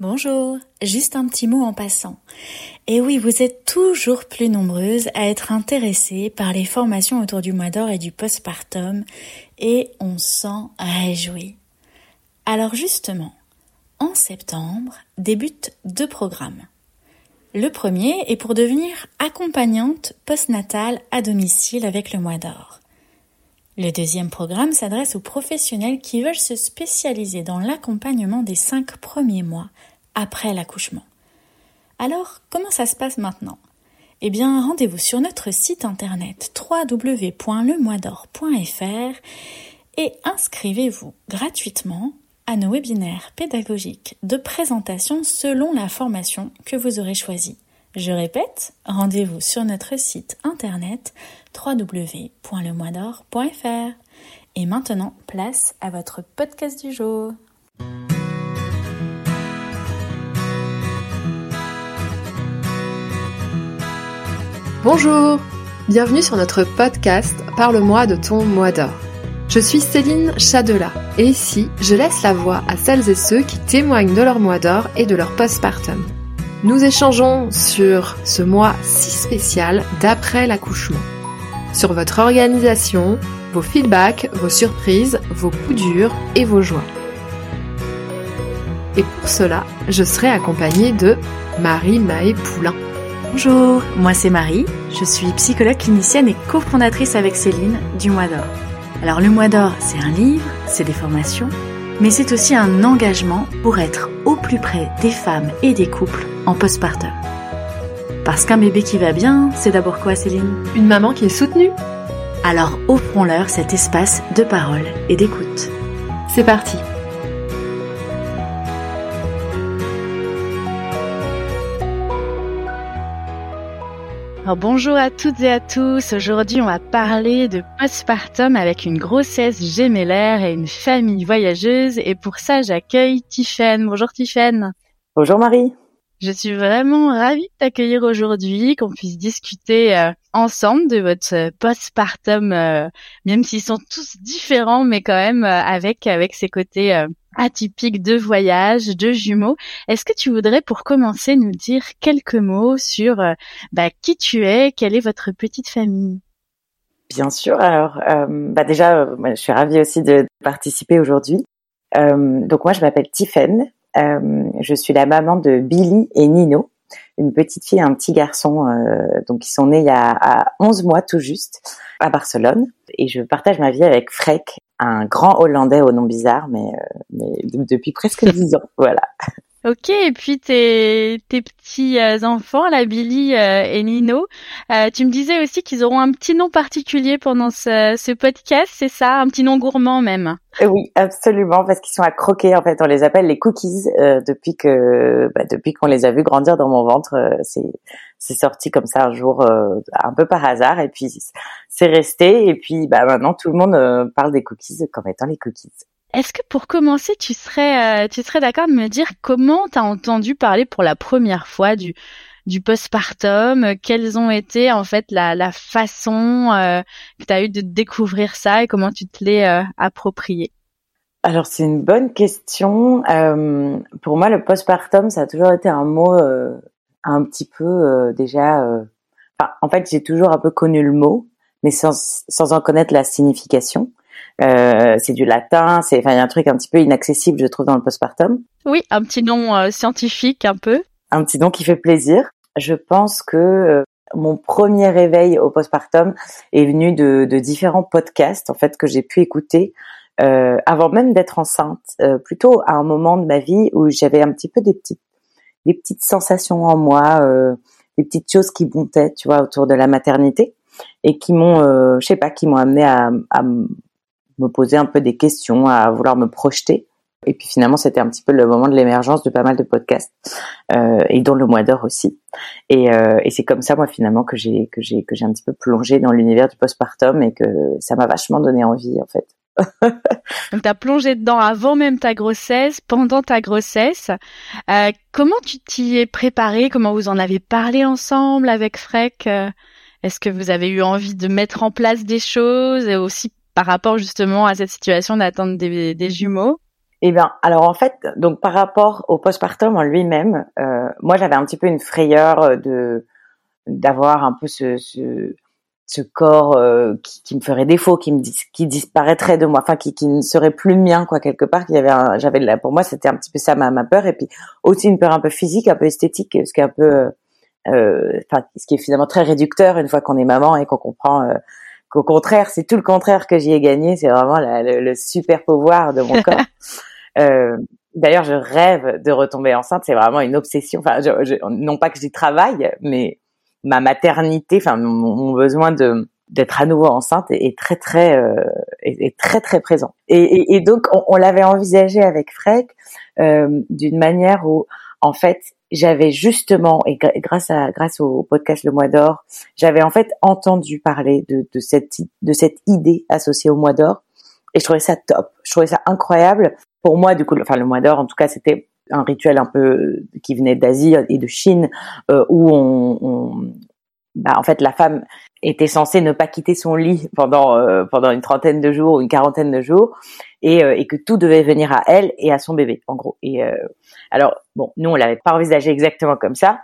Bonjour, juste un petit mot en passant. Et oui, vous êtes toujours plus nombreuses à être intéressées par les formations autour du mois d'or et du postpartum, et on s'en réjouit. Alors justement, en septembre débutent deux programmes. Le premier est pour devenir accompagnante postnatale à domicile avec le mois d'or. Le deuxième programme s'adresse aux professionnels qui veulent se spécialiser dans l'accompagnement des cinq premiers mois après l'accouchement. Alors, comment ça se passe maintenant? Eh bien, rendez-vous sur notre site internet www.lemoisdor.fr et inscrivez-vous gratuitement à nos webinaires pédagogiques de présentation selon la formation que vous aurez choisie. Je répète, rendez-vous sur notre site internet www.lemoisdor.fr. Et maintenant, place à votre podcast du jour. Bonjour, bienvenue sur notre podcast Parle-moi de ton mois d'or. Je suis Céline Chadela et ici, je laisse la voix à celles et ceux qui témoignent de leur mois d'or et de leur postpartum. Nous échangeons sur ce mois si spécial d'après l'accouchement, sur votre organisation, vos feedbacks, vos surprises, vos coups durs et vos joies. Et pour cela, je serai accompagnée de Marie Maë Poulain. Bonjour, moi c'est Marie, je suis psychologue clinicienne et cofondatrice avec Céline du Mois d'Or. Alors le Mois d'Or, c'est un livre, c'est des formations, mais c'est aussi un engagement pour être au plus près des femmes et des couples en postpartum. Parce qu'un bébé qui va bien, c'est d'abord quoi Céline? Une maman qui est soutenue. Alors offrons-leur cet espace de parole et d'écoute. C'est parti bonjour à toutes et à tous. Aujourd'hui, on va parler de postpartum avec une grossesse gémellaire et une famille voyageuse. Et pour ça, j'accueille Tiffaine. Bonjour Tiffaine. Bonjour Marie. Je suis vraiment ravie de t'accueillir aujourd'hui, qu'on puisse discuter euh, ensemble de votre postpartum, euh, même s'ils sont tous différents, mais quand même euh, avec avec ses côtés atypiques de voyage, de jumeaux. Est-ce que tu voudrais, pour commencer, nous dire quelques mots sur bah, qui tu es, quelle est votre petite famille? Bien sûr. Alors, bah déjà, je suis ravie aussi de participer aujourd'hui. donc moi, je m'appelle. Euh, je suis la maman de Billy et Nino, une petite fille et un petit garçon, euh, donc qui sont nés il y a, à 11 mois tout juste à Barcelone. Et je partage ma vie avec Freck, un grand Hollandais au nom bizarre, mais, euh, mais depuis presque 10 ans. Voilà. Ok, et puis tes, tes petits euh, enfants, la Billy euh, et Nino, euh, tu me disais aussi qu'ils auront un petit nom particulier pendant ce, ce podcast, c'est ça? Un petit nom gourmand même Oui, absolument, parce qu'ils sont à croquer, en fait, on les appelle les cookies depuis que bah, depuis qu'on les a vus grandir dans mon ventre. c'est c'est sorti comme ça un jour, un peu par hasard, et puis c'est resté, et puis bah, maintenant tout le monde parle des cookies comme étant les cookies. Est-ce que pour commencer, tu serais, euh, tu serais d'accord de me dire comment tu as entendu parler pour la première fois du, du postpartum? Quelles ont été en fait la, la façon euh, que tu as eu de découvrir ça et comment tu te l'es euh, approprié? Alors c'est une bonne question. pour moi, le postpartum, ça a toujours été un mot un petit peu déjà. Enfin, en fait, j'ai toujours un peu connu le mot, mais sans, sans en connaître la signification. Euh, c'est du latin, c'est enfin il y a un truc un petit peu inaccessible je trouve dans le postpartum. Oui, un petit nom euh, scientifique un peu. Un petit nom qui fait plaisir. Je pense que euh, mon premier réveil au postpartum est venu de, de différents podcasts en fait que j'ai pu écouter euh, avant même d'être enceinte, plutôt à un moment de ma vie où j'avais un petit peu des petites des petites sensations en moi, des petites choses qui montaient, tu vois, autour de la maternité et qui m'ont, je sais pas, qui m'ont amené à, à me poser un peu des questions, à vouloir me projeter. Et puis finalement, c'était un petit peu le moment de l'émergence de pas mal de podcasts, euh, et dont le mois d'or aussi. Et, euh, et c'est comme ça, moi, finalement, que j'ai que j'ai que j'ai un petit peu plongé dans l'univers du postpartum et que ça m'a vachement donné envie, en fait. Donc, tu as plongé dedans avant même ta grossesse, pendant ta grossesse. Euh, comment tu t'y es préparé? Comment vous en avez parlé ensemble avec Freck? Euh, Est-ce que vous avez eu envie de mettre en place des choses et aussi par rapport justement à cette situation d'attente des, jumeaux? Eh bien, alors en fait, donc par rapport au postpartum en lui-même, euh, moi j'avais un petit peu une frayeur de d'avoir un peu ce, ce corps euh, qui, qui, me ferait défaut, qui me qui disparaîtrait de moi, enfin qui, qui ne serait plus le mien quoi quelque part. Qu'il y avait, j'avais pour moi c'était un petit peu ça ma, ma peur et puis aussi une peur un peu physique, un peu esthétique, ce qui est un peu, euh, enfin ce qui est finalement très réducteur une fois qu'on est maman et qu'on comprend euh, qu'au contraire, c'est tout le contraire que j'y ai gagné. C'est vraiment le, le, super pouvoir de mon corps. Euh, D'ailleurs, je rêve de retomber enceinte. C'est vraiment une obsession. Enfin, je, je, non pas que j'y travaille, mais ma maternité, enfin mon, besoin de d'être à nouveau enceinte est, très très euh, est, très très présent. Et, et, et donc on, on l'avait envisagé avec Freck euh, d'une manière où en fait j'avais justement et grâce à grâce au podcast Le Mois d'Or, j'avais en fait entendu parler de, de cette de cette idée associée au Mois d'Or et je trouvais ça top. Je trouvais ça incroyable. Pour moi, du coup, enfin le Mois d'Or, en tout cas, c'était un rituel un peu qui venait d'Asie et de Chine euh, où on, on bah, en fait la femme était censée ne pas quitter son lit pendant euh, pendant une trentaine de jours ou une quarantaine de jours et, euh, et que tout devait venir à elle et à son bébé en gros. Et euh, alors bon nous on l'avait pas envisagé exactement comme ça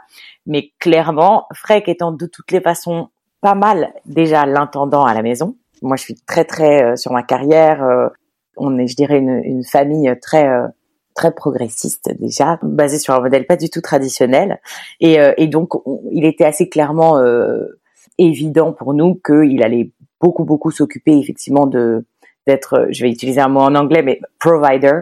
mais clairement Freck étant de toutes les façons pas mal déjà l'intendant à la maison moi je suis très très sur ma carrière on est je dirais une, une famille très très progressiste déjà, basée sur un modèle pas du tout traditionnel. Et, et donc, il était assez clairement euh, évident pour nous qu'il allait beaucoup beaucoup s'occuper effectivement de d'être, je vais utiliser un mot en anglais, mais provider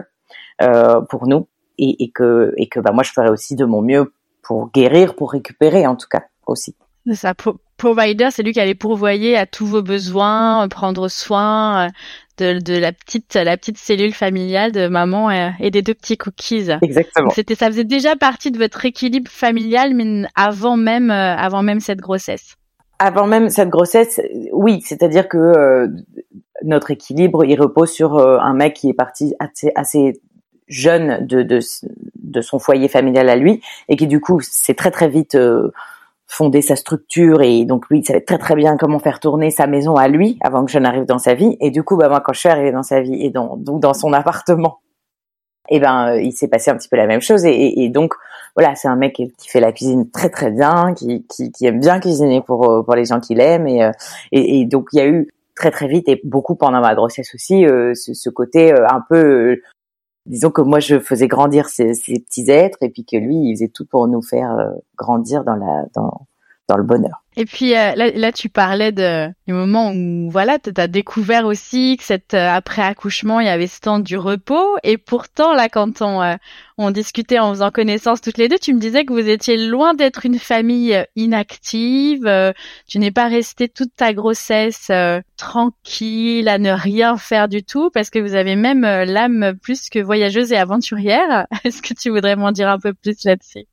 euh, pour nous et, et, que et que bah moi je ferais aussi de mon mieux pour guérir, pour récupérer en tout cas aussi. C'est ça, provider, c'est lui qui allait pourvoyer à tous vos besoins, prendre soin euh, de, de, la petite la petite cellule familiale de maman et, et des deux petits cookies. Exactement. C'était ça faisait déjà partie de votre équilibre familial, mais avant même euh, avant même cette grossesse avant même cette grossesse, oui, c'est-à-dire que euh, notre équilibre, il repose sur euh, un mec qui est parti assez, assez jeune de, de, de, son foyer familial à lui et qui du coup s'est très très vite euh, fondé sa structure et donc lui il savait très très bien comment faire tourner sa maison à lui avant que je n'arrive dans sa vie. Et du coup bah moi quand je suis arrivée dans sa vie et donc dans son appartement et eh ben euh, il s'est passé un petit peu la même chose. Et, donc voilà c'est un mec qui fait la cuisine très très bien qui, qui, aime bien cuisiner pour euh, pour les gens qu'il aime. Et, euh, et, et donc il y a eu très très vite et beaucoup pendant ma grossesse aussi ce, côté un peu disons que moi je faisais grandir ces, petits êtres et puis que lui il faisait tout pour nous faire grandir dans la dans dans le bonheur. Et puis euh, là, tu parlais de, du moment où voilà, tu as découvert aussi que cette euh, après accouchement, il y avait ce temps du repos. Et pourtant, là, quand on, euh, on discutait en faisant connaissance toutes les deux, tu me disais que vous étiez loin d'être une famille inactive. tu n'es pas resté toute ta grossesse tranquille à ne rien faire du tout, parce que vous avez même l'âme plus que voyageuse et aventurière. Est-ce que tu voudrais m'en dire un peu plus là-dessus?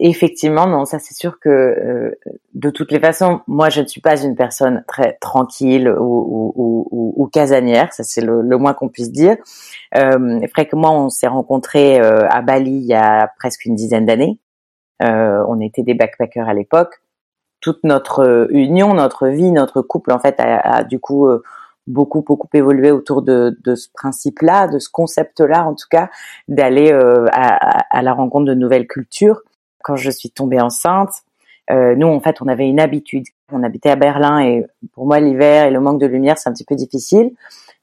Effectivement, non, ça c'est sûr que euh, de toutes les façons, moi je ne suis pas une personne très tranquille ou, ou, ou, ou casanière, ça c'est le, le, moins qu'on puisse dire. Euh, fréquemment, on s'est rencontrés euh, à Bali il y a presque une dizaine d'années. Euh, on était des backpackers à l'époque. Toute notre union, notre vie, notre couple, en fait, a, a du coup euh, beaucoup beaucoup évolué autour de, de ce principe-là, de ce concept-là, en tout cas, d'aller à, à la rencontre de nouvelles cultures quand je suis tombée enceinte, euh, nous, en fait, on avait une habitude. On habitait à Berlin et pour moi, l'hiver et le manque de lumière, c'est un petit peu difficile.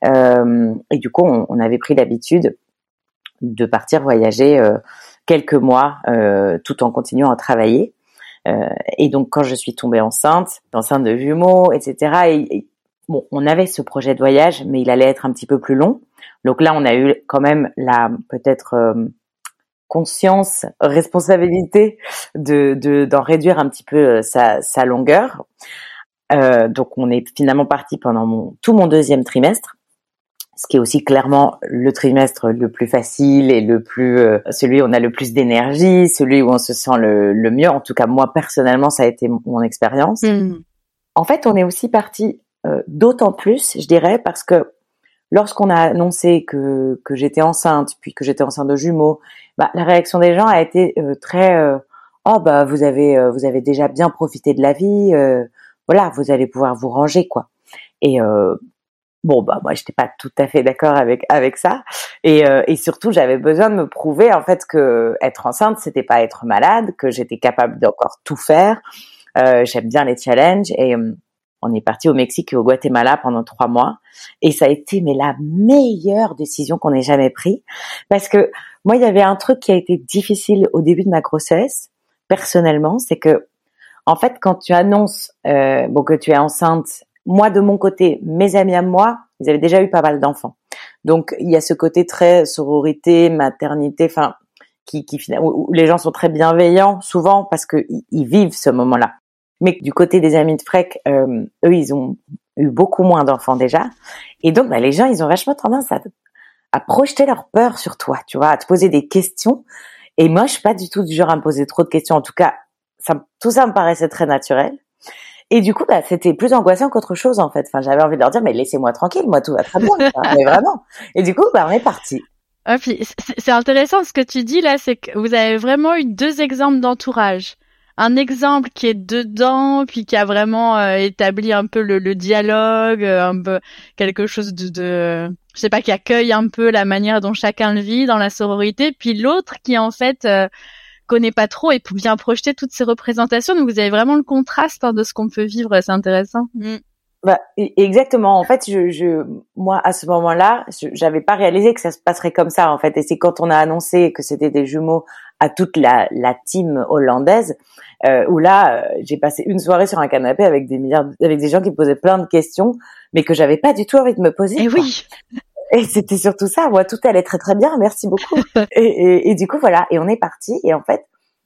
Euh, et du coup, on, avait pris l'habitude de partir voyager euh, quelques mois tout en continuant à travailler. Et donc, quand je suis tombée enceinte, enceinte de jumeaux, etc., et, bon, on avait ce projet de voyage, mais il allait être un petit peu plus long. Donc là, on a eu quand même la peut-être conscience, responsabilité de d'en réduire un petit peu euh, sa, sa longueur. Euh, donc on est finalement parti pendant mon, tout mon deuxième trimestre, ce qui est aussi clairement le trimestre le plus facile et le plus euh, celui où on a le plus d'énergie, celui où on se sent le, le, mieux. En tout cas moi personnellement ça a été mon, expérience. Mmh. En fait on est aussi parti euh, d'autant plus, je dirais, parce que lorsqu'on a annoncé que, que j'étais enceinte, puis que j'étais enceinte de jumeaux, bah, la réaction des gens a été euh, très euh, oh bah vous avez euh, vous avez déjà bien profité de la vie, voilà vous allez pouvoir vous ranger quoi. Et Bon bah moi j'étais pas tout à fait d'accord avec avec ça et, euh, et surtout j'avais besoin de me prouver en fait que être enceinte c'était pas être malade que j'étais capable d'encore tout faire euh, j'aime bien les challenges et euh, on est parti au Mexique et au Guatemala pendant trois mois et ça a été mais la meilleure décision qu'on ait jamais prise parce que moi il y avait un truc qui a été difficile au début de ma grossesse personnellement c'est que en fait quand tu annonces euh, bon que tu es enceinte moi de mon côté, mes amis à moi, ils avaient déjà eu pas mal d'enfants. Donc il y a ce côté très sororité, maternité, enfin qui, qui où les gens sont très bienveillants souvent parce que ils, vivent ce moment-là. Mais du côté des amis de Freck, euh, eux ils ont eu beaucoup moins d'enfants déjà, et donc bah, les gens ils ont vachement tendance à, à projeter leur peur sur toi, tu vois, à te poser des questions. Et moi je suis pas du tout du genre à me poser trop de questions. En tout cas, ça, tout ça me paraissait très naturel. Et du coup, bah, c'était plus angoissant qu'autre chose en fait. Enfin, j'avais envie de leur dire, mais laissez-moi tranquille, moi tout va très bien. mais vraiment. Et du coup, bah, on est parti. Ah, c'est intéressant ce que tu dis là, c'est que vous avez vraiment eu deux exemples d'entourage. Un exemple qui est dedans, puis qui a vraiment euh, établi un peu le, le, dialogue, euh, un peu quelque chose de, de, je sais pas, qui accueille un peu la manière dont chacun le vit dans la sororité, puis l'autre qui en fait euh, connaît pas trop et pour bien projeter toutes ces représentations. Donc vous avez vraiment le contraste hein, de ce qu'on peut vivre, c'est intéressant. Mm. Bah, e-, exactement. En fait, je, je moi à ce moment-là, j'avais pas réalisé que ça se passerait comme ça en fait. Et c'est quand on a annoncé que c'était des jumeaux à toute la, la team hollandaise, euh, où là, euh, j'ai passé une soirée sur un canapé avec des milliards, avec des gens qui posaient plein de questions, mais que j'avais pas du tout envie de me poser. Et oui. Et c'était surtout ça. Moi, tout allait très très bien. Merci beaucoup. et, et, et, du coup, voilà. Et on est parti. Et en fait,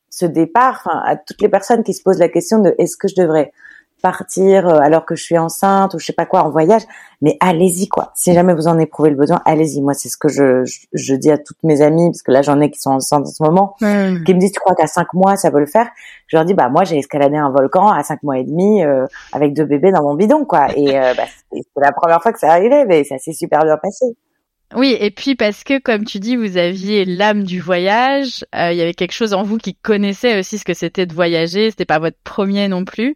ce départ, à toutes les personnes qui se posent la question de est-ce que je devrais partir euh, alors que je suis enceinte ou je sais pas quoi en voyage, mais allez-y quoi. Si jamais vous en éprouvez le besoin, allez-y. Moi, c'est ce que je, je, dis à toutes mes amies parce que là j'en ai qui sont enceintes en ce moment, mmh. qui me disent tu crois qu'à cinq mois ça peut le faire? Je leur dis bah moi j'ai escaladé un volcan à cinq mois et demi euh, avec deux bébés dans mon bidon quoi. Et euh, bah, c'est la première fois que ça arrivait, mais ça s'est super bien passé. Oui, et puis parce que, comme tu dis, vous aviez l'âme du voyage, il y avait quelque chose en vous qui connaissait aussi ce que c'était de voyager. C'était pas votre premier non plus.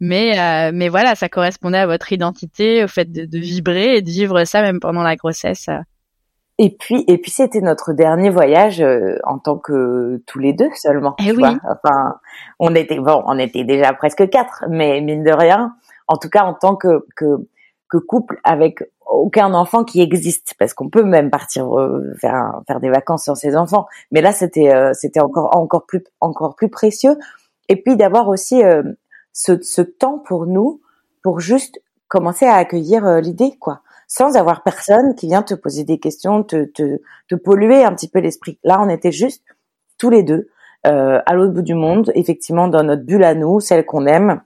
Mais euh, mais voilà, ça correspondait à votre identité, au fait de, de, vibrer et de vivre ça même pendant la grossesse. Et puis et puis c'était notre dernier voyage euh, en tant que tous les deux seulement. Et eh oui. Enfin, on était bon, on était déjà presque quatre, mais mine de rien, en tout cas en tant que que que couple avec aucun enfant qui existe parce qu'on peut même partir euh, faire faire des vacances sur ses enfants mais là c'était c'était encore encore plus encore plus précieux et puis d'avoir aussi ce, ce temps pour nous, pour juste commencer à accueillir euh, l'idée, quoi, sans avoir personne qui vient te poser des questions, te, te, te polluer un petit peu l'esprit. Là, on était juste tous les deux euh, à l'autre bout du monde, effectivement dans notre bulle à nous, celle qu'on aime,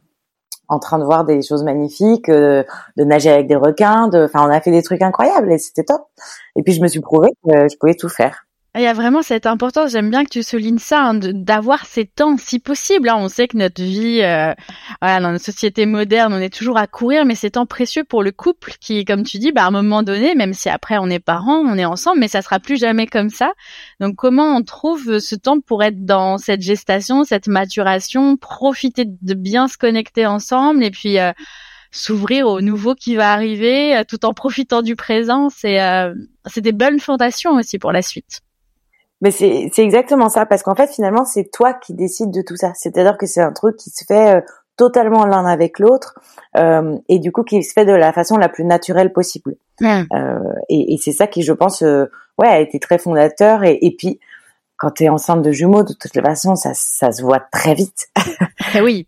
en train de voir des choses magnifiques, euh, de nager avec des requins, de, enfin, on a fait des trucs incroyables et c'était top. Et puis je me suis prouvé que je pouvais tout faire. Il y a vraiment cette importance, j'aime bien que tu soulignes ça, hein, d'avoir ces temps si possible. Hein. On sait que notre vie, euh, voilà, dans notre société moderne, on est toujours à courir, mais c'est temps précieux pour le couple qui, comme tu dis, bah, à un moment donné, même si après on est parents, on est ensemble, mais ça sera plus jamais comme ça. Donc comment on trouve ce temps pour être dans cette gestation, cette maturation, profiter de bien se connecter ensemble et puis euh, s'ouvrir au nouveau qui va arriver, euh, tout en profitant du présent? C'est c'est des bonnes fondations aussi pour la suite. Mais c'est exactement ça, parce qu'en fait, finalement, c'est toi qui décides de tout ça. C'est-à-dire que c'est un truc qui se fait euh, totalement l'un avec l'autre, euh, et du coup qui se fait de la façon la plus naturelle possible. Euh, et, et c'est ça qui, je pense, euh, ouais, a été très fondateur. Et, et puis, quand tu es enceinte de jumeaux, de toute façon, ça, ça se voit très vite. Eh oui.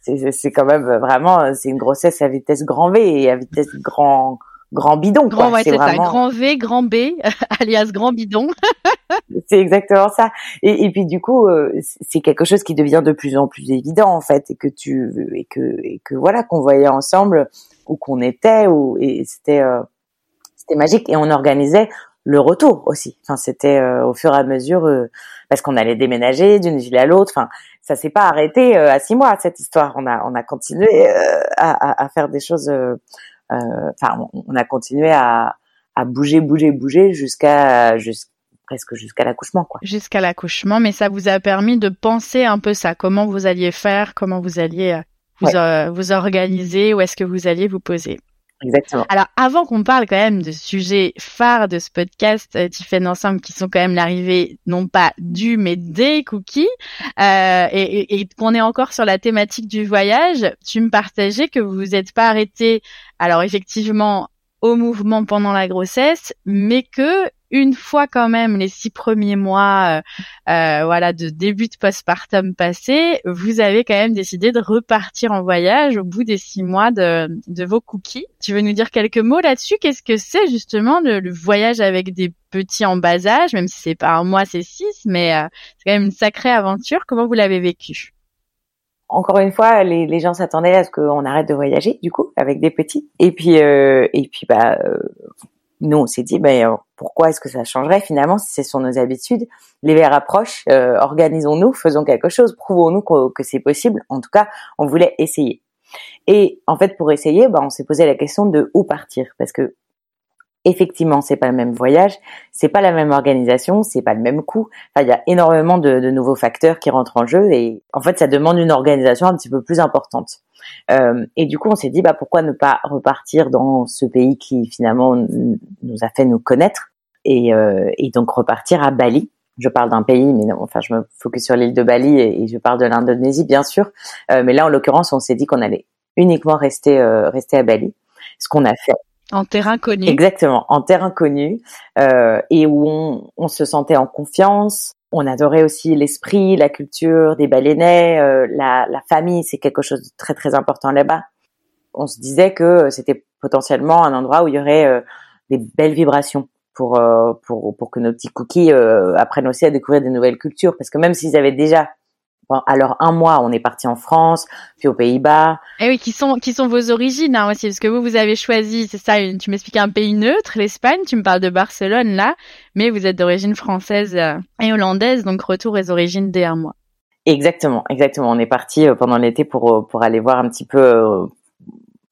c'est quand même vraiment, c'est une grossesse à vitesse grand V et à vitesse grand grand bidon. Grand, c'est vraiment... grand V, grand B, alias grand bidon. c'est exactement ça. Et, et, puis du coup, euh, c'est quelque chose qui devient de plus en plus évident en fait, et que tu et que et que voilà qu'on voyait ensemble où qu'on était, ou et c'était euh, c'était magique. Et on organisait le retour aussi. Enfin, c'était euh, au fur et à mesure parce qu'on allait déménager d'une ville à l'autre. Enfin, ça s'est pas arrêté à six mois cette histoire. On a on a continué à, à, à, faire des choses euh, enfin, on, a continué à, à bouger, bouger, bouger jusqu'à presque jusqu'à l'accouchement quoi. Jusqu'à l'accouchement, mais ça vous a permis de penser un peu ça, comment vous alliez faire, comment vous alliez euh, vous, euh, vous organiser, où est-ce que vous alliez vous poser? Exactement. Alors, avant qu'on parle quand même de sujets phares de ce podcast, euh, Tiffen Ensemble, qui sont quand même l'arrivée, non pas du, mais des cookies, euh, et, et, qu'on est encore sur la thématique du voyage, tu me partageais que vous vous êtes pas arrêté, alors effectivement, au mouvement pendant la grossesse, mais que une fois quand même les six premiers mois, euh, euh, voilà, de début de postpartum passé, vous avez quand même décidé de repartir en voyage au bout des six mois de, vos cookies. Tu veux nous dire quelques mots là-dessus? Qu'est-ce que c'est justement le, voyage avec des petits en bas âge, même si c'est pas un mois, c'est six, mais euh, c'est quand même une sacrée aventure. Comment vous l'avez vécu? Encore une fois, les, les gens s'attendaient à ce qu'on arrête de voyager, du coup, avec des petits. Et puis, euh, et puis, bah, nous, on s'est dit, ben, euh, pourquoi est-ce que ça changerait? Finalement si c'est sur nos habitudes L'hiver approche, euh, organisons-nous, faisons quelque chose, prouvons-nous que, c'est possible. En tout cas, on voulait essayer. Et en fait, pour essayer, ben, on s'est posé la question de où partir, parce que effectivement, c'est pas le même voyage, c'est pas la même organisation, c'est pas le même coût. Enfin, il y a énormément de, de, nouveaux facteurs qui rentrent en jeu, et en fait, ça demande une organisation un petit peu plus importante. Euh, et du coup, on s'est dit, bah, pourquoi ne pas repartir dans ce pays qui finalement nous a fait nous connaître et, euh, et donc repartir à Bali. Je parle d'un pays, mais non, enfin, je me focus sur l'île de Bali et, je parle de l'Indonésie, bien sûr. Euh, mais là, en l'occurrence, on s'est dit qu'on allait uniquement rester euh, rester à Bali, ce qu'on a fait. En terrain connu. Exactement, en terrain connu, euh, et où on, se sentait en confiance, on adorait aussi l'esprit, la culture des baleines, euh, la, la, famille, c'est quelque chose de très très important là-bas. On se disait que c'était potentiellement un endroit où il y aurait euh, des belles vibrations pour, euh, pour, pour que nos petits cookies apprennent aussi à découvrir des nouvelles cultures. Parce que même s'ils avaient déjà alors un mois, on est parti en France, puis aux Pays-Bas. Et eh oui, qui sont qui sont vos origines hein, aussi, parce que vous vous avez choisi, c'est ça. Tu m'expliques un pays neutre, l'Espagne. Tu me parles de Barcelone là, mais vous êtes d'origine française euh, et hollandaise, donc retour aux origines dès un mois. Exactement, exactement. On est parti euh, pendant l'été pour euh, pour aller voir un petit peu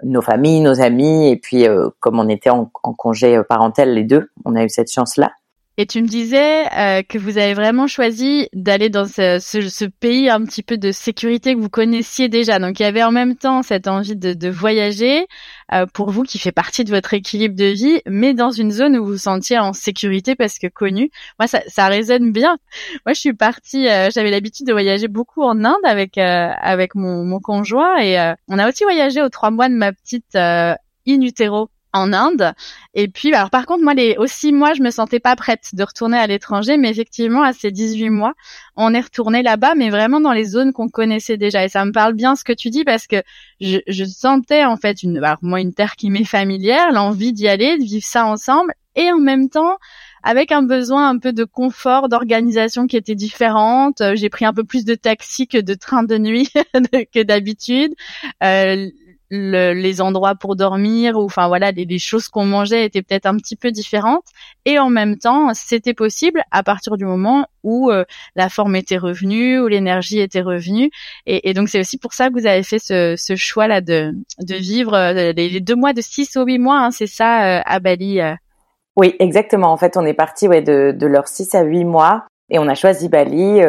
nos familles, nos amis, et puis comme on était en, en congé parentel les deux, on a eu cette chance là. Et tu me disais euh, que vous avez vraiment choisi d'aller dans ce, ce, ce, pays un petit peu de sécurité que vous connaissiez déjà. Donc il y avait en même temps cette envie de, de voyager euh, pour vous qui fait partie de votre équilibre de vie, mais dans une zone où vous vous sentiez en sécurité parce que connu. Moi, ça, ça résonne bien. Moi, je suis partie. Euh, j'avais l'habitude de voyager beaucoup en Inde avec avec mon, mon conjoint et on a aussi voyagé aux trois mois de ma petite in utero en Inde. Et puis, alors par contre, moi, les aussi moi, je me sentais pas prête de retourner à l'étranger, mais effectivement, à ces 18 mois, on est retourné là-bas, mais vraiment dans les zones qu'on connaissait déjà. Et ça me parle bien ce que tu dis parce que je, je sentais en fait une, alors moi, une terre qui m'est familière, l'envie d'y aller, de vivre ça ensemble, et en même temps avec un besoin un peu de confort, d'organisation qui était différente. J'ai pris un peu plus de taxi que de train de nuit que d'habitude. Euh, les endroits pour dormir ou enfin voilà les, choses qu'on mangeait étaient peut-être un petit peu différentes. Et en même temps c'était possible à partir du moment où euh, la forme était revenue où l'énergie était revenue. Et, donc c'est aussi pour ça que vous avez fait ce, choix là de, de vivre euh, les, deux mois de six ou huit mois hein, c'est ça euh, à Bali oui exactement. En fait on est parti ouais de, de leurs six à huit mois et on a choisi Bali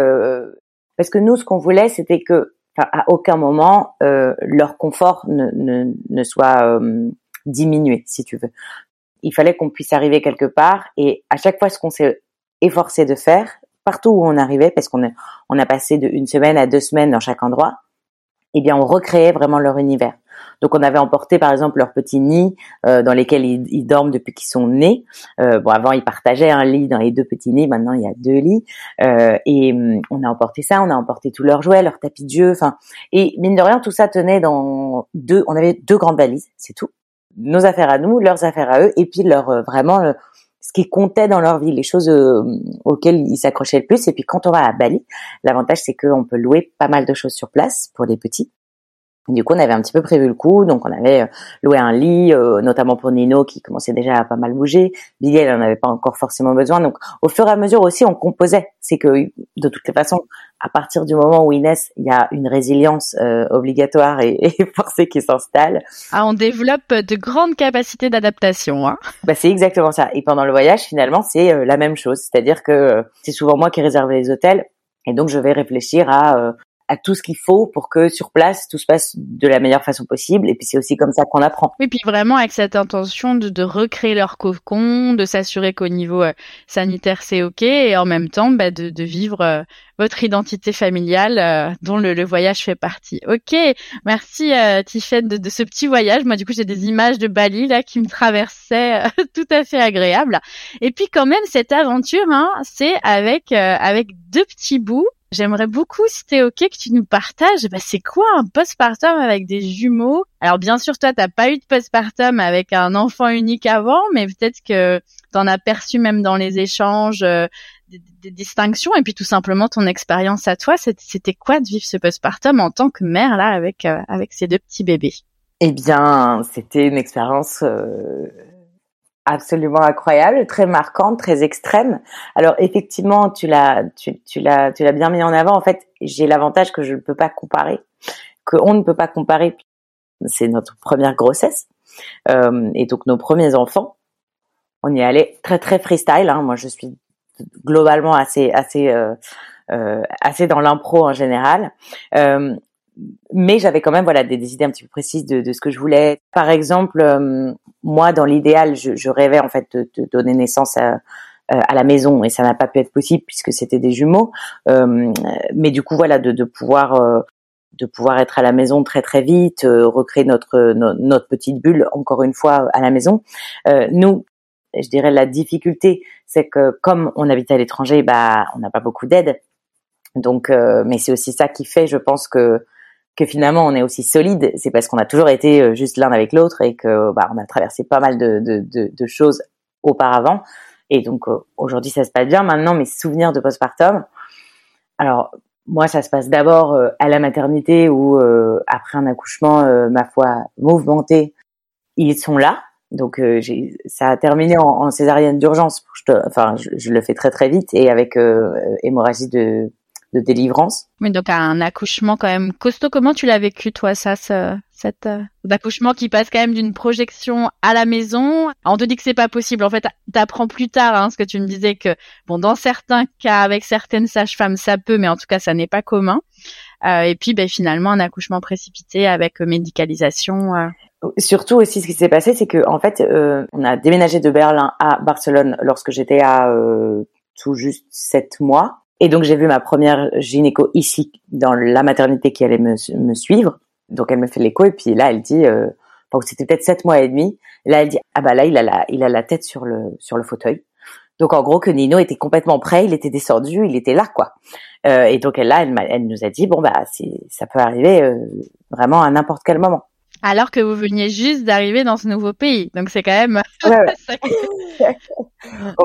parce que nous ce qu'on voulait c'était que à aucun moment euh, leur confort ne, ne, ne soit euh, diminué, si tu veux. Il fallait qu'on puisse arriver quelque part et à chaque fois ce qu'on s'est efforcé de faire, partout où on arrivait, parce qu'on a, on a passé de une semaine à deux semaines dans chaque endroit, eh bien on recréait vraiment leur univers. Donc on avait emporté par exemple leurs petits nids euh, dans lesquels ils, dorment depuis qu'ils sont nés. Euh, bon avant ils partageaient un lit dans les deux petits nids, maintenant il y a deux lits. Euh, et hum, on a emporté ça, on a emporté tous leurs jouets, leurs tapis de jeu, enfin et mine de rien tout ça tenait dans deux. On avait deux grandes valises, c'est tout. Nos affaires à nous, leurs affaires à eux, et puis leur vraiment ce qui comptait dans leur vie, les choses auxquelles ils s'accrochaient le plus. Et puis quand on va à Bali, l'avantage c'est qu'on peut louer pas mal de choses sur place pour les petits. Du coup, on avait un petit peu prévu le coup, donc on avait euh, loué un lit, euh, notamment pour Nino qui commençait déjà à pas mal bouger. Billy, elle n'en avait pas encore forcément besoin. Donc, au fur et à mesure aussi, on composait. C'est que, de toutes les façons, à partir du moment où Inès, il y a une résilience euh, obligatoire et, et, forcée qui s'installe. Ah, on développe de grandes capacités d'adaptation. Hein bah, c'est exactement ça. Et pendant le voyage, finalement, c'est la même chose. C'est-à-dire que c'est souvent moi qui réserve les hôtels, et donc je vais réfléchir à à tout ce qu'il faut pour que sur place tout se passe de la meilleure façon possible. Et puis c'est aussi comme ça qu'on apprend. Oui, puis vraiment avec cette intention de, de recréer leur cocon, de s'assurer qu'au niveau euh, sanitaire c'est ok, et en même temps bah, de, de, vivre euh, votre identité familiale euh, dont le, le, voyage fait partie. Ok, merci euh, de, de, ce petit voyage. Moi du coup j'ai des images de Bali là qui me traversaient tout à fait agréables. Et puis quand même cette aventure, hein, c'est avec avec deux petits bouts J'aimerais beaucoup, si t'es ok, que tu nous partages, bah, c'est quoi un postpartum avec des jumeaux? Alors bien sûr, toi, t'as pas eu de postpartum avec un enfant unique avant, mais peut-être que t'en as perçu même dans les échanges euh, des, distinctions, et puis tout simplement ton expérience à toi, c'était quoi de vivre ce postpartum en tant que mère là avec euh, avec ces deux petits bébés? Eh bien, c'était une expérience euh, absolument incroyable, très marquante, très extrême. Alors effectivement, tu l'as, tu, tu l'as, tu l'as bien mis en avant. En fait, j'ai l'avantage que je ne peux pas comparer, que on ne peut pas comparer. C'est notre première grossesse euh, et donc nos premiers enfants. On y allait très très freestyle. Hein. Moi, je suis globalement assez assez euh, euh, assez dans l'impro en général. Euh, mais j'avais quand même voilà des, idées un petit peu précises de, de, ce que je voulais. Par exemple, euh, moi dans l'idéal, je, je, rêvais en fait de, de donner naissance à, euh, à la maison et ça n'a pas pu être possible puisque c'était des jumeaux. Euh, mais du coup voilà de, de pouvoir euh, de pouvoir être à la maison très très vite, recréer notre notre petite bulle encore une fois à la maison. nous, je dirais la difficulté, c'est que comme on habite à l'étranger, bah on n'a pas beaucoup d'aide. Donc, mais c'est aussi ça qui fait, je pense que que finalement on est aussi solide, c'est parce qu'on a toujours été euh, juste l'un avec l'autre et que bah, on a traversé pas mal de, de, de, de choses auparavant. Et donc euh, aujourd'hui ça se passe bien. Maintenant mes souvenirs de postpartum, alors moi ça se passe d'abord euh, à la maternité où après un accouchement, ma foi mouvementé, ils sont là. Donc ça a terminé en, en césarienne d'urgence. Enfin je, je, le fais très très vite et avec hémorragie de de délivrance. Mais donc un accouchement quand même costaud. Comment tu l'as vécu toi ça, ce, cet euh, accouchement qui passe quand même d'une projection à la maison? On te dit que c'est pas possible. En fait, t'apprends plus tard hein, ce que tu me disais que bon dans certains cas avec certaines sages-femmes ça peut, mais en tout cas ça n'est pas commun. Euh, et puis ben, finalement un accouchement précipité avec médicalisation. Euh. Surtout aussi, ce qui s'est passé, c'est que en fait, euh, on a déménagé de Berlin à Barcelone lorsque j'étais à euh, tout juste sept mois. Et donc j'ai vu ma première gynéco ici dans la maternité qui allait me, me suivre. Donc elle me fait l'écho et puis là elle dit, euh, c'était peut-être sept mois et demi. là elle dit ah bah là il a la il a la tête sur le sur le fauteuil. Donc en gros que Nino était complètement prêt, il était descendu, il était là quoi. Euh, et donc elle là elle, elle nous a dit bon bah ça peut arriver euh, vraiment à n'importe quel moment alors que vous veniez juste d'arriver dans ce nouveau pays. Donc c'est quand même. on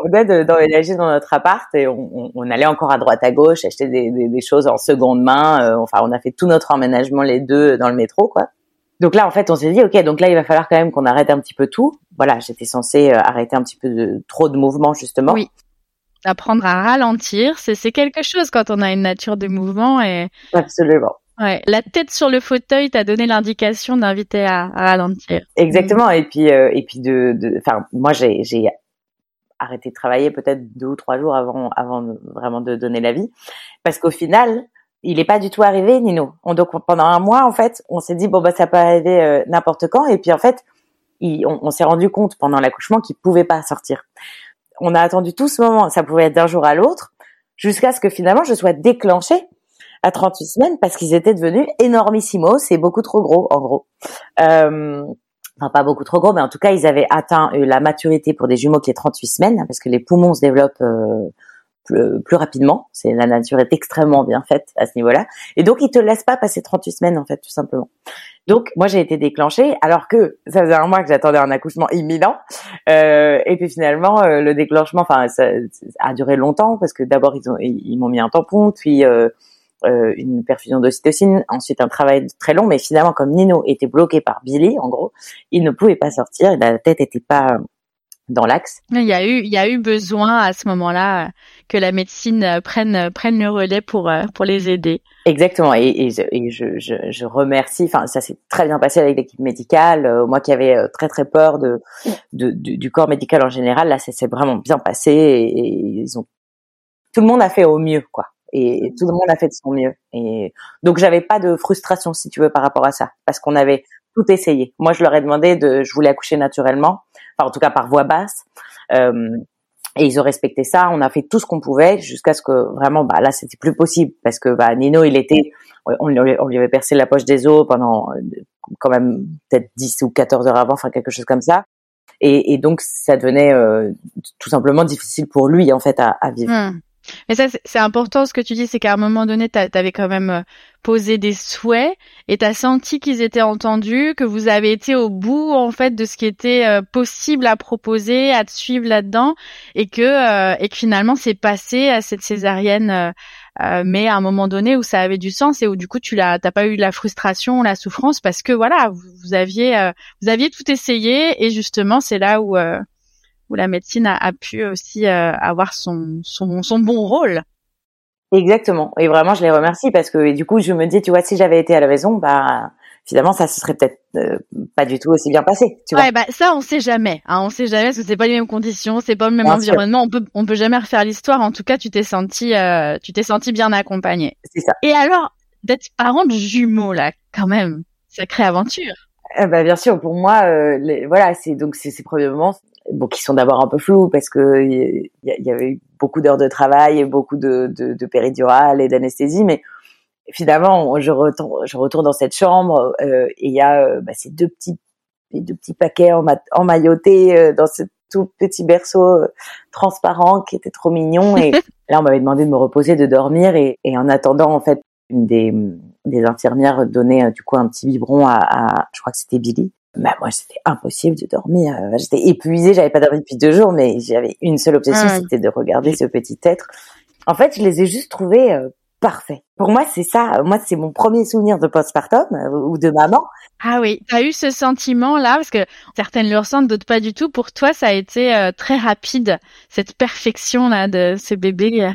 venait d'emménager dans notre appart et on, on, allait encore à droite à gauche acheter des, des, des choses en seconde main. Euh, enfin, on a fait tout notre emménagement les deux dans le métro, quoi. Donc là, en fait, on s'est dit, ok, donc là, il va falloir quand même qu'on arrête un petit peu tout. Voilà, j'étais censée euh, arrêter un petit peu de trop de mouvement justement. Oui. Apprendre à ralentir, c'est quelque chose quand on a une nature de mouvement et. Absolument. Ouais, la tête sur le fauteuil t'a donné l'indication d'inviter à, ralentir. Exactement. Et puis, euh, et puis de, enfin, moi j'ai, j'ai arrêté de travailler peut-être deux ou trois jours avant, avant vraiment de donner la vie, parce qu'au final, il est pas du tout arrivé, Nino. On, donc pendant un mois, en fait, on s'est dit bon bah ça peut arriver euh, n'importe quand, et puis en fait, on, on s'est rendu compte pendant l'accouchement qu'il pouvait pas sortir. On a attendu tout ce moment, ça pouvait être d'un jour à l'autre, jusqu'à ce que finalement je sois déclenchée à 38 semaines parce qu'ils étaient devenus énormissimos c'est beaucoup trop gros en gros. Euh, enfin pas beaucoup trop gros, mais en tout cas ils avaient atteint euh, la maturité pour des jumeaux qui est 38 semaines parce que les poumons se développent euh, plus, plus, rapidement. C'est la nature est extrêmement bien faite à ce niveau-là, et donc ils te laissent pas passer 38 semaines en fait tout simplement. Donc moi j'ai été déclenchée alors que ça faisait un mois que j'attendais un accouchement imminent, euh, et puis finalement euh, le déclenchement, enfin ça, a duré longtemps parce que d'abord ils ont ils m'ont mis un tampon, puis euh, euh, une perfusion d'ocytocine, ensuite un travail très long, mais finalement comme Nino était bloqué par Billy, en gros, il ne pouvait pas sortir, la tête était pas dans l'axe. Il y a eu, il y a eu besoin à ce moment-là que la médecine prenne prenne le relais pour pour les aider. Exactement. Et, et, je, et je, je, je, remercie. Enfin, ça s'est très bien passé avec l'équipe médicale. Euh, moi qui avais euh, très très peur de, de du, du, corps médical en général, là, ça s'est vraiment bien passé. Et, et, ils ont tout le monde a fait au mieux, quoi. Et, tout le monde a fait de son mieux. Et donc j'avais pas de frustration si tu veux par rapport à ça, parce qu'on avait tout essayé. Moi, je leur ai demandé de, je voulais accoucher naturellement, enfin en tout cas par voix basse. Euh, et ils ont respecté ça. On a fait tout ce qu'on pouvait jusqu'à ce que vraiment, bah là, c'était plus possible parce que bah, Nino, il était, on, lui avait percé la poche des os pendant euh, quand même peut-être 10 ou 14 heures avant, enfin quelque chose comme ça. Et, donc, ça devenait euh, tout simplement difficile pour lui en fait à, vivre. Hmm. Mais ça, c'est important ce que tu dis, c'est qu'à un moment donné, tu avais quand même euh, posé des souhaits et tu as senti qu'ils étaient entendus, que vous avez été au bout en fait de ce qui était euh, possible à proposer, à te suivre là-dedans, et que euh, et que finalement c'est passé à cette césarienne, mais à un moment donné où ça avait du sens et où du coup tu l'as, t'as pas eu la frustration, la souffrance parce que voilà, vous, aviez vous aviez tout essayé et justement c'est là où où la médecine a, pu aussi euh, avoir son, son, son bon rôle. Exactement. Et vraiment, je les remercie parce que du coup, je me dis, tu vois, si j'avais été à la maison, bah finalement, ça se serait peut-être euh, pas du tout aussi bien passé. Tu ouais, bah ça, on sait jamais. Hein, on sait jamais parce que c'est pas les mêmes conditions, c'est pas le même environnement. On peut, on peut jamais refaire l'histoire. En tout cas, tu t'es senti, euh, tu t'es senti bien accompagné. C'est ça. Et alors, d'être parent de jumeaux là, quand même, sacrée aventure. bah bien sûr, pour moi, les, voilà, c'est donc c'est ces premiers moments, bon, qui sont d'abord un peu flous parce que il y, avait eu beaucoup d'heures de travail, beaucoup de, de, de péridurale et d'anesthésie, mais finalement, je retourne, je retourne dans cette chambre euh, et il y a euh, bah, ces deux petits, les deux petits paquets en emmaillotés euh, dans ce tout petit berceau transparent qui était trop mignon. Et là, on m'avait demandé de me reposer, de dormir, et, et en attendant, en fait, une des, des infirmières donnait du coup un petit biberon à, à je crois que c'était Billy bah moi c'était impossible de dormir. J'étais épuisée, j'avais pas dormi depuis deux jours, mais j'avais une seule obsession, c'était de regarder ce petit être. En fait, je les ai juste trouvés euh, parfaits. Pour moi, c'est ça. Moi, c'est mon premier souvenir de postpartum euh, ou de maman. Ah oui, t'as eu ce sentiment-là? Parce que certaines le ressentent, d'autres pas du tout. Pour toi, ça a été euh, très rapide cette perfection là de ce bébé.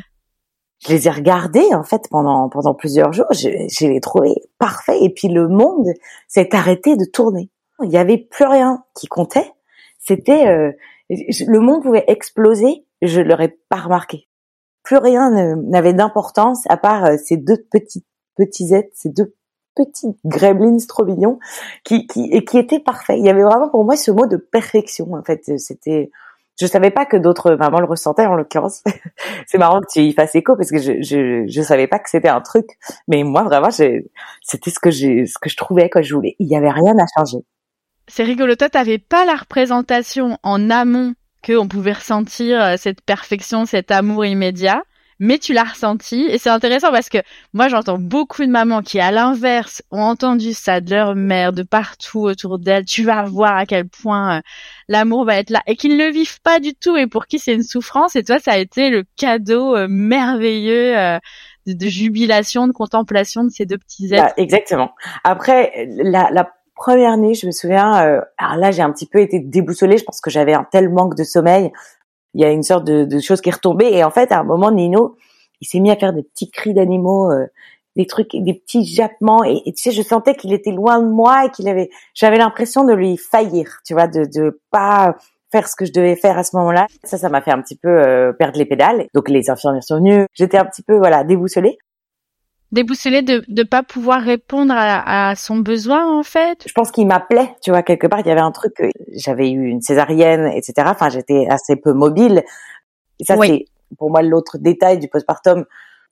Je les ai regardés en fait pendant pendant plusieurs jours. Je, je les trouvés parfaits et puis le monde s'est arrêté de tourner il n'y avait plus rien qui comptait. C'était euh, le monde pouvait exploser, je l'aurais pas remarqué. Plus rien n'avait d'importance à part euh, ces deux petits petits êtres, ces deux petits gremlins trop mignons qui qui et qui étaient parfaits. Il y avait vraiment pour moi ce mot de perfection en fait. C'était je savais pas que d'autres mamans le ressentaient en l'occurrence. c'est marrant que tu y fasses écho parce que je je je savais pas que c'était un truc, mais moi vraiment c'était ce que j'ai ce que je trouvais quand je voulais. Il y avait rien à changer c'est rigolo. Toi, t'avais pas la représentation en amont qu'on pouvait ressentir euh, cette perfection, cet amour immédiat, mais tu l'as ressenti. Et c'est intéressant parce que moi, j'entends beaucoup de mamans qui, à l'inverse, ont entendu ça de leur mère, de partout autour d'elles. Tu vas voir à quel point euh, l'amour va être là et qu'ils ne le vivent pas du tout et pour qui c'est une souffrance. Et toi, ça a été le cadeau euh, merveilleux de, jubilation, de contemplation de ces deux petits êtres. Bah, exactement. Après, la, la première nuit, je me souviens, euh, alors là j'ai un petit peu été déboussolée, je pense que j'avais un tel manque de sommeil, il y a une sorte de, de chose qui est retombée et en fait à un moment Nino, il s'est mis à faire des petits cris d'animaux, euh, des trucs, des petits jappements et, tu sais je sentais qu'il était loin de moi et qu'il avait, j'avais l'impression de lui faillir, tu vois, de de pas faire ce que je devais faire à ce moment-là. Ça, ça m'a fait un petit peu euh, perdre les pédales. Donc les infirmières sont venues. J'étais un petit peu voilà déboussolée déboussolé de ne pas pouvoir répondre à, son besoin en fait. Je pense qu'il m'appelait, tu vois, quelque part il y avait un truc, j'avais eu une césarienne, etc. Enfin j'étais assez peu mobile. Et ça c'est pour moi l'autre détail du postpartum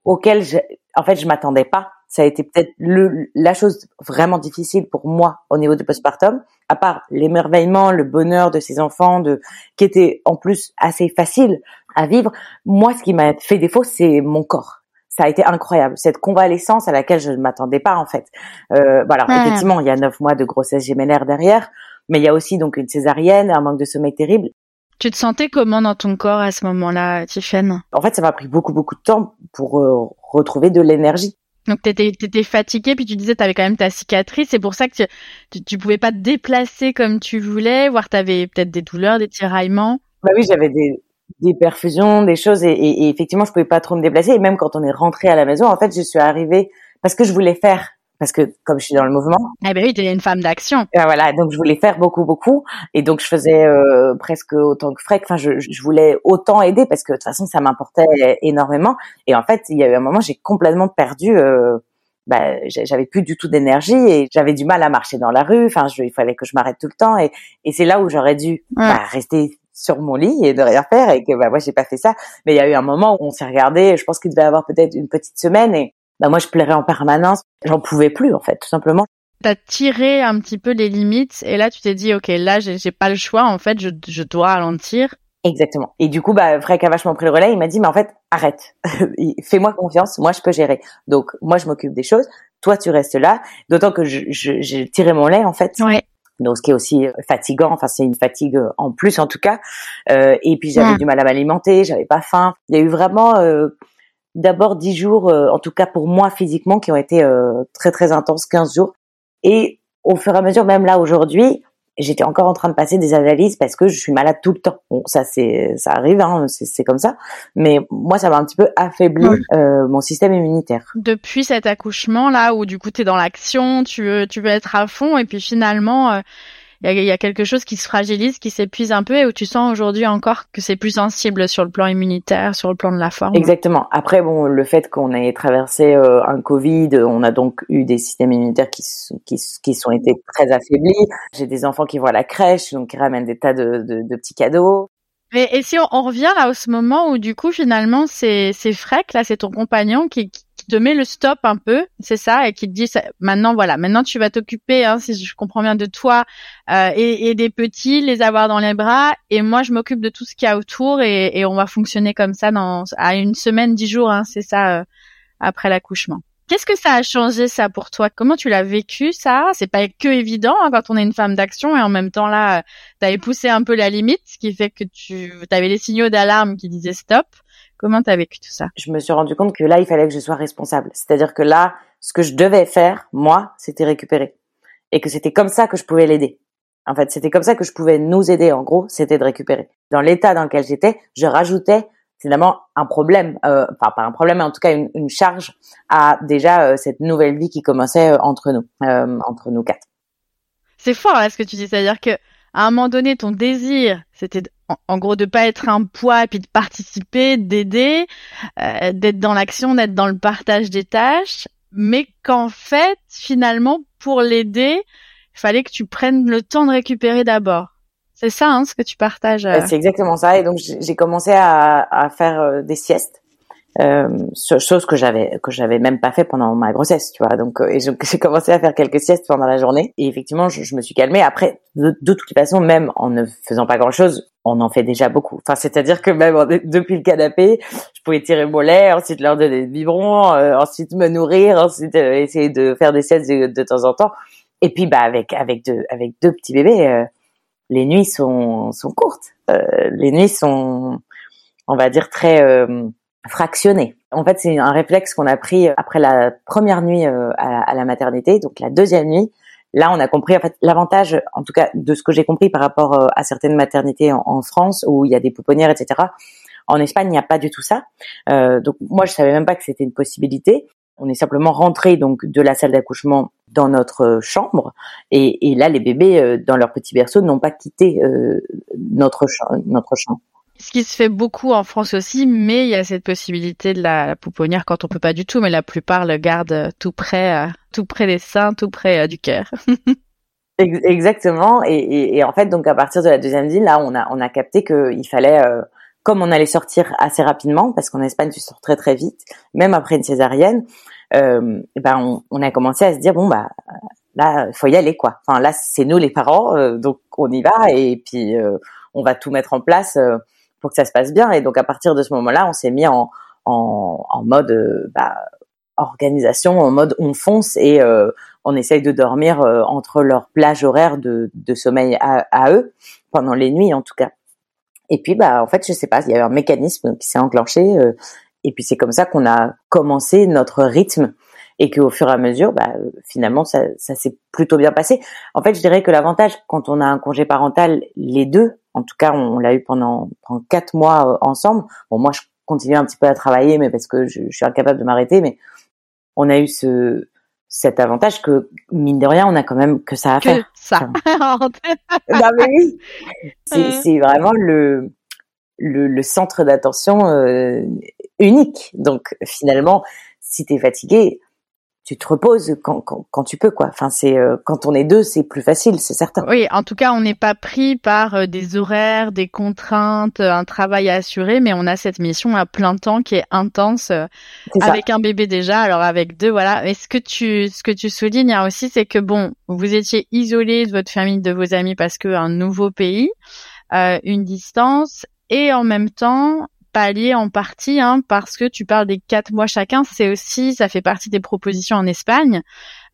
auquel je, en fait je m'attendais pas. Ça a été peut-être le la chose vraiment difficile pour moi au niveau du postpartum, à part l'émerveillement, le bonheur de ces enfants, de qui était en plus assez facile à vivre. Moi, ce qui m'a fait défaut, c'est mon corps ça a été incroyable cette convalescence à laquelle je ne m'attendais pas en fait. Euh, voilà, effectivement, il y a neuf mois de grossesse gémellaire derrière, mais il y a aussi donc une césarienne, un manque de sommeil terrible. Tu te sentais comment dans ton corps à ce moment-là, Tiffany En fait, ça m'a pris beaucoup beaucoup de temps pour euh, retrouver de l'énergie. Donc t'étais étais fatiguée puis tu disais t'avais quand même ta cicatrice c'est pour ça que tu, tu, pouvais pas te déplacer comme tu voulais voire t'avais peut-être des douleurs des tiraillements. Bah oui j'avais des des perfusions, des choses, et, et, et, effectivement, je pouvais pas trop me déplacer. Et même quand on est rentré à la maison, en fait, je suis arrivée parce que je voulais faire, parce que comme je suis dans le mouvement. Eh ben oui, es une femme d'action. voilà, donc je voulais faire beaucoup, beaucoup, et donc je faisais euh, presque autant que Freck. Enfin, je, je, voulais autant aider parce que de toute façon, ça m'importait énormément. Et en fait, il y a eu un moment, j'ai complètement perdu. Euh, bah, j'avais plus du tout d'énergie et j'avais du mal à marcher dans la rue. Enfin, il fallait que je m'arrête tout le temps, et, et c'est là où j'aurais dû bah, rester sur mon lit et de rien faire et que bah moi j'ai pas fait ça mais il y a eu un moment où on s'est regardé je pense qu'il devait avoir peut-être une petite semaine et bah moi je pleurais en permanence j'en pouvais plus en fait tout simplement t'as tiré un petit peu les limites et là tu t'es dit ok là j'ai pas le choix en fait je, je dois ralentir Exactement. Et du coup, bah, Frek a vachement pris le relais. Il m'a dit, mais en fait, arrête. Fais-moi confiance. Moi, je peux gérer. Donc, moi, je m'occupe des choses. Toi, tu restes là. D'autant que j'ai je, tiré mon lait, en fait. Ouais donc ce qui est aussi euh, fatigant enfin c'est une fatigue euh, en plus en tout cas. Euh, et puis j'avais du mal à m'alimenter j'avais pas faim. Il y a eu vraiment euh, d'abord dix jours en tout cas pour moi physiquement qui ont été très très intenses 15 jours. Et au fur et à mesure même là aujourd'hui j'étais encore en train de passer des analyses parce que je suis malade tout le temps. Bon, ça c'est ça arrive, hein, c'est comme ça. Mais moi, ça m'a un petit peu affaibli euh, mon système immunitaire. Depuis cet accouchement là, où du coup tu es dans l'action, tu veux tu veux être à fond, et puis finalement. Euh, il y, a, quelque chose qui se fragilise, qui s'épuise un peu et où tu sens aujourd'hui encore que c'est plus sensible sur le plan immunitaire, sur le plan de la forme. Exactement. Après, bon, le fait qu'on ait traversé euh, un Covid, on a donc eu des systèmes immunitaires qui, qui, qui sont été très affaiblis. J'ai des enfants qui vont à la crèche, donc qui ramènent des tas de, de, de petits cadeaux. Mais et si on, on, revient là au ce moment où du coup finalement c'est c'est Freck là c'est ton compagnon qui, te met le stop un peu c'est ça et qui te dit maintenant voilà maintenant tu vas t'occuper hein, si je comprends bien de toi euh, et, et, des petits les avoir dans les bras et moi je m'occupe de tout ce qu'il y a autour et, et, on va fonctionner comme ça dans à une semaine dix jours hein, c'est ça euh, après l'accouchement. Qu'est-ce que ça a changé ça pour toi? Comment tu l'as vécu ça? C'est pas que évident hein, quand on est une femme d'action et en même temps là, tu avais poussé un peu la limite, ce qui fait que tu avais les signaux d'alarme qui disaient stop. Comment t'as vécu tout ça? Je me suis rendu compte que là, il fallait que je sois responsable. C'est-à-dire que là, ce que je devais faire, moi, c'était récupérer. Et que c'était comme ça que je pouvais l'aider. En fait, c'était comme ça que je pouvais nous aider, en gros, c'était de récupérer. Dans l'état dans lequel j'étais, je rajoutais finalement un problème, euh, enfin pas un problème, mais en tout cas une, une charge à déjà euh, cette nouvelle vie qui commençait euh, entre nous, euh, entre nous quatre. C'est fort là ce que tu dis, c'est-à-dire que à un moment donné, ton désir, c'était en, gros de pas être un poids, et puis de participer, d'aider, d'être dans l'action, d'être dans le partage des tâches, mais qu'en fait, finalement, pour l'aider, il fallait que tu prennes le temps de récupérer d'abord. C'est ça, hein, ce que tu partages. Euh. C'est exactement ça. Et donc j'ai commencé à, à faire euh, des siestes, euh, chose que j'avais que j'avais même pas fait pendant ma grossesse, tu vois. Donc et j'ai commencé à faire quelques siestes pendant la journée. Et effectivement, je, je me suis calmée. Après, de, de toute façon, même en ne faisant pas grand chose, on en fait déjà beaucoup. Enfin, c'est-à-dire que même depuis le canapé, je pouvais tirer mon lait, ensuite leur donner des biberons, ensuite me nourrir, ensuite essayer de faire des siestes de, de, temps en temps. Et puis, bah, avec avec deux avec deux petits bébés les nuits sont, sont courtes. Euh, les nuits sont, on va dire, très euh, fractionnées. En fait, c'est un réflexe qu'on a pris après la première nuit euh, à, la maternité, donc la deuxième nuit. Là, on a compris en fait l'avantage, en tout cas de ce que j'ai compris par rapport à certaines maternités en, France où il y a des pouponnières, etc. En Espagne, il n'y a pas du tout ça. donc moi, je savais même pas que c'était une possibilité. On est simplement rentré donc de la salle d'accouchement dans notre euh, chambre et, là les bébés euh, dans leur petit berceau n'ont pas quitté euh, notre notre chambre. Ce qui se fait beaucoup en France aussi, mais il y a cette possibilité de la, pouponnière quand on peut pas du tout, mais la plupart le gardent tout près, tout près des seins, tout près du cœur. Exactement. Et, en fait, donc à partir de la deuxième ville, là, on a on a capté qu'il fallait comme on allait sortir assez rapidement, parce qu'en Espagne tu sors très très vite, même après une césarienne, euh, ben on, a commencé à se dire bon bah là faut y aller quoi. Enfin là c'est nous les parents, euh, donc on y va et puis euh, on va tout mettre en place euh, pour que ça se passe bien. Et donc à partir de ce moment-là, on s'est mis en, mode bah, organisation, en mode on fonce et on essaye de dormir entre leur plage horaire de, sommeil à, eux pendant les nuits en tout cas. Et puis, bah, en fait, je sais pas, il y a un mécanisme qui s'est enclenché. Euh, et puis, c'est comme ça qu'on a commencé notre rythme et qu'au fur et à mesure, bah, finalement, ça s'est plutôt bien passé. En fait, je dirais que l'avantage quand on a un congé parental, les deux, en tout cas, on, l'a eu pendant, pendant quatre mois euh, ensemble. Bon, moi, je continue un petit peu à travailler, mais parce que je, je suis incapable de m'arrêter, mais on a eu ce, cet avantage que mine de rien, on a quand même que ça à que faire. Ça. c'est vraiment le, le, le centre d'attention euh, unique. Donc finalement, si t'es fatigué, tu te reposes quand, quand, quand, tu peux quoi. Enfin c'est euh, quand on est deux, c'est plus facile, c'est certain. Oui, en tout cas, on n'est pas pris par euh, des horaires, des contraintes, euh, un travail à assurer, mais on a cette mission à plein temps qui est intense avec un bébé déjà. Alors avec deux, voilà. Et ce que tu ce que tu soulignes aussi, c'est que bon, vous étiez isolé de votre famille, de vos amis parce que un nouveau pays, euh, une distance et en même temps pallier en partie, hein, parce que tu parles des quatre mois chacun, c'est aussi, ça fait partie des propositions en Espagne,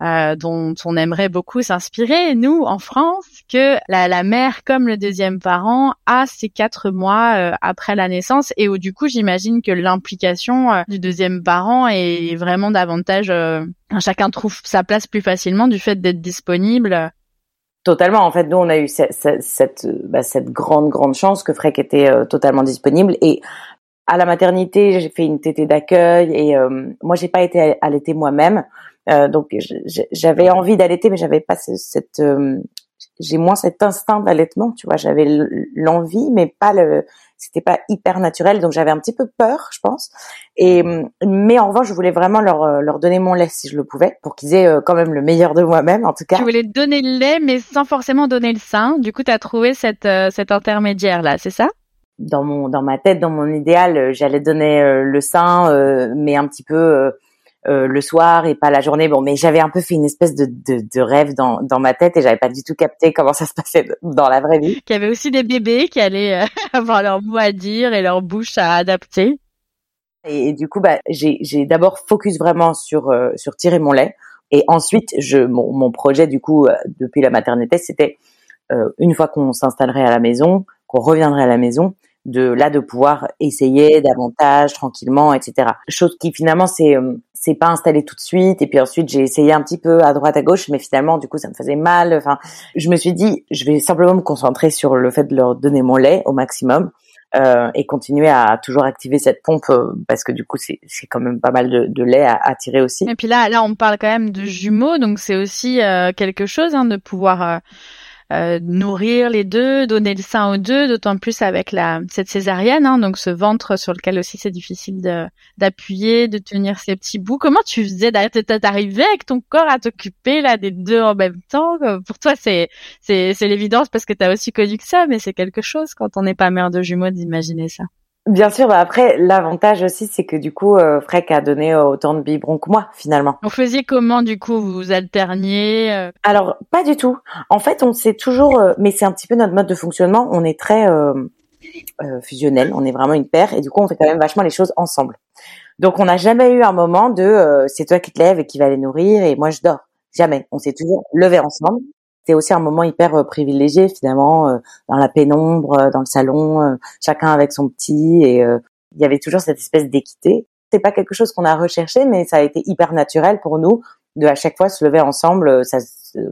euh, dont on aimerait beaucoup s'inspirer, nous, en France, que la, la, mère, comme le deuxième parent, a ces quatre mois euh, après la naissance, et où du coup, j'imagine que l'implication euh, du deuxième parent est vraiment davantage, euh, chacun trouve sa place plus facilement du fait d'être disponible Totalement. En fait, nous, on a eu cette, cette, bah, cette grande, grande chance que Freck était euh, totalement disponible. Et à la maternité, j'ai fait une tétée d'accueil et euh, moi, j'ai pas été allaitée moi-même. Euh, donc, j'avais envie d'allaiter, mais j'avais pas cette, euh, j'ai moins cet instinct d'allaitement. Tu vois, j'avais l'envie, mais pas le, c'était pas hyper naturel, donc j'avais un petit peu peur, je pense. Et mais en revanche, je voulais vraiment leur euh, leur donner mon lait si je le pouvais, pour qu'ils aient euh, quand même le meilleur de moi-même, en tout cas. Tu voulais donner le lait, mais sans forcément donner le sein. Du coup, tu as trouvé cette euh, cet intermédiaire là, c'est ça? Dans mon dans ma tête, dans mon idéal, j'allais donner le sein, mais un petit peu euh, le soir et pas la journée. Bon, mais j'avais un peu fait une espèce de, de, de rêve dans, dans ma tête et j'avais pas du tout capté comment ça se passait dans la vraie vie. Qu'il y avait aussi des bébés qui allaient euh, avoir leur mot à dire et leur bouche à adapter. Et, du coup, bah, j'ai, j'ai d'abord focus vraiment sur euh, sur tirer mon lait et ensuite, je mon, mon projet du coup depuis la maternité, c'était une fois qu'on s'installerait à la maison, qu'on reviendrait à la maison, de là de pouvoir essayer davantage tranquillement etc chose qui finalement c'est c'est pas installé tout de suite. Et puis ensuite j'ai essayé un petit peu à droite à gauche mais finalement du coup ça me faisait mal. Enfin je me suis dit je vais simplement me concentrer sur le fait de leur donner mon lait au maximum euh, et continuer à toujours activer cette pompe euh, parce que du coup c'est quand même pas mal de, lait à, tirer aussi. Et puis là là on parle quand même de jumeaux donc c'est aussi euh, quelque chose hein, de pouvoir euh, euh, nourrir les deux, donner le sein aux deux, d'autant plus avec la cette césarienne, hein, donc ce ventre sur lequel aussi c'est difficile d'appuyer, de tenir ces petits bouts. Comment tu faisais d'arriver avec ton corps à t'occuper là des deux en même temps? Pour toi, c'est c'est c'est l'évidence parce que tu as aussi connu que ça, mais c'est quelque chose quand on n'est pas mère de jumeaux d'imaginer ça. Bien sûr, bah après l'avantage aussi c'est que du coup euh, Freck a donné euh, autant de biberons que moi finalement. Vous faisiez comment du coup vous vous alterniez euh? Alors pas du tout. En fait on sait toujours, mais c'est un petit peu notre mode de fonctionnement. On est très fusionnel, on est vraiment une paire et du coup on fait quand même vachement les choses ensemble. Donc on n'a jamais eu un moment de c'est toi qui te lèves et qui va les nourrir et moi je dors. Jamais. On s'est toujours levé ensemble c'était aussi un moment hyper euh, privilégié finalement euh, dans la pénombre, euh, dans le salon, chacun avec son petit et il y avait toujours cette espèce d'équité. C'est pas quelque chose qu'on a recherché, mais ça a été hyper naturel pour nous de à chaque fois se lever ensemble. Ça,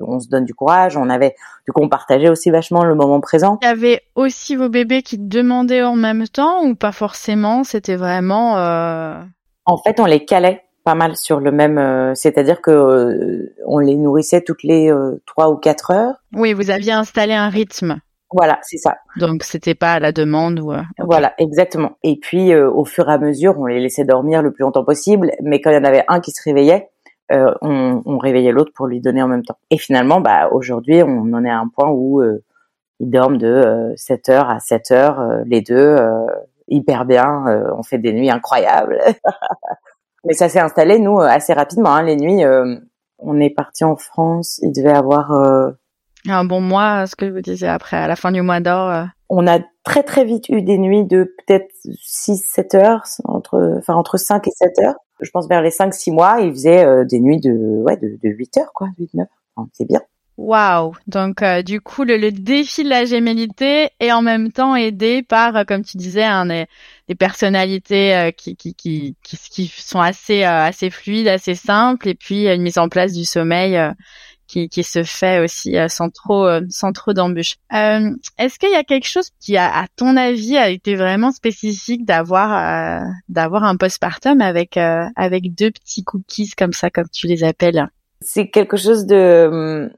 on se donne du courage. On avait, du coup, on partageait aussi vachement le moment présent. Il y avait aussi vos bébés qui demandaient en même temps ou pas forcément? C'était vraiment. Euh... En fait, on les calait pas mal sur le même, euh, c'est-à-dire que euh, on les nourrissait toutes les euh, trois ou quatre heures. Oui, vous aviez installé un rythme. Voilà, c'est ça. Donc c'était pas à la demande ou. Voilà, exactement. Et puis au fur et à mesure, on les laissait dormir le plus longtemps possible, mais quand il y en avait un qui se réveillait, on, on, réveillait l'autre pour lui donner en même temps. Et finalement, bah aujourd'hui, on en est à un point où ils dorment de 7 heures à 7 heures les deux hyper bien. on fait des nuits incroyables. Mais ça s'est installé, nous, euh, assez rapidement. Hein. Les nuits, euh, on est parti en France, il devait avoir... Euh... Un bon mois, ce que je vous disais après, à la fin du mois d'or. Euh. On a très très vite eu des nuits de peut-être 6-7 heures, entre, enfin entre 5 et 7 heures. Je pense vers les 5-6 mois, il faisait des nuits de, ouais, de, de 8 heures, quoi, 8-9. Enfin, c'est bien. Waouh Donc euh, du coup le, le, défi de la gémellité est en même temps aidé par, euh, comme tu disais, hein, des, des, personnalités euh, qui, qui, qui, qui, sont assez assez fluides, assez simples, et puis une mise en place du sommeil qui, qui se fait aussi sans trop sans trop d'embûches. Est-ce qu'il y a quelque chose qui, à ton avis, a été vraiment spécifique d'avoir d'avoir un postpartum avec avec deux petits cookies comme ça, comme tu les appelles? C'est quelque chose de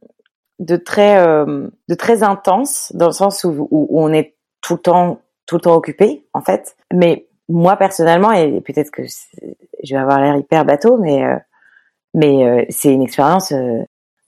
de très de très intense dans le sens où, où, on est tout le temps tout le temps occupé en fait. Mais moi personnellement et peut-être que je vais avoir l'air hyper bateau, mais mais c'est une expérience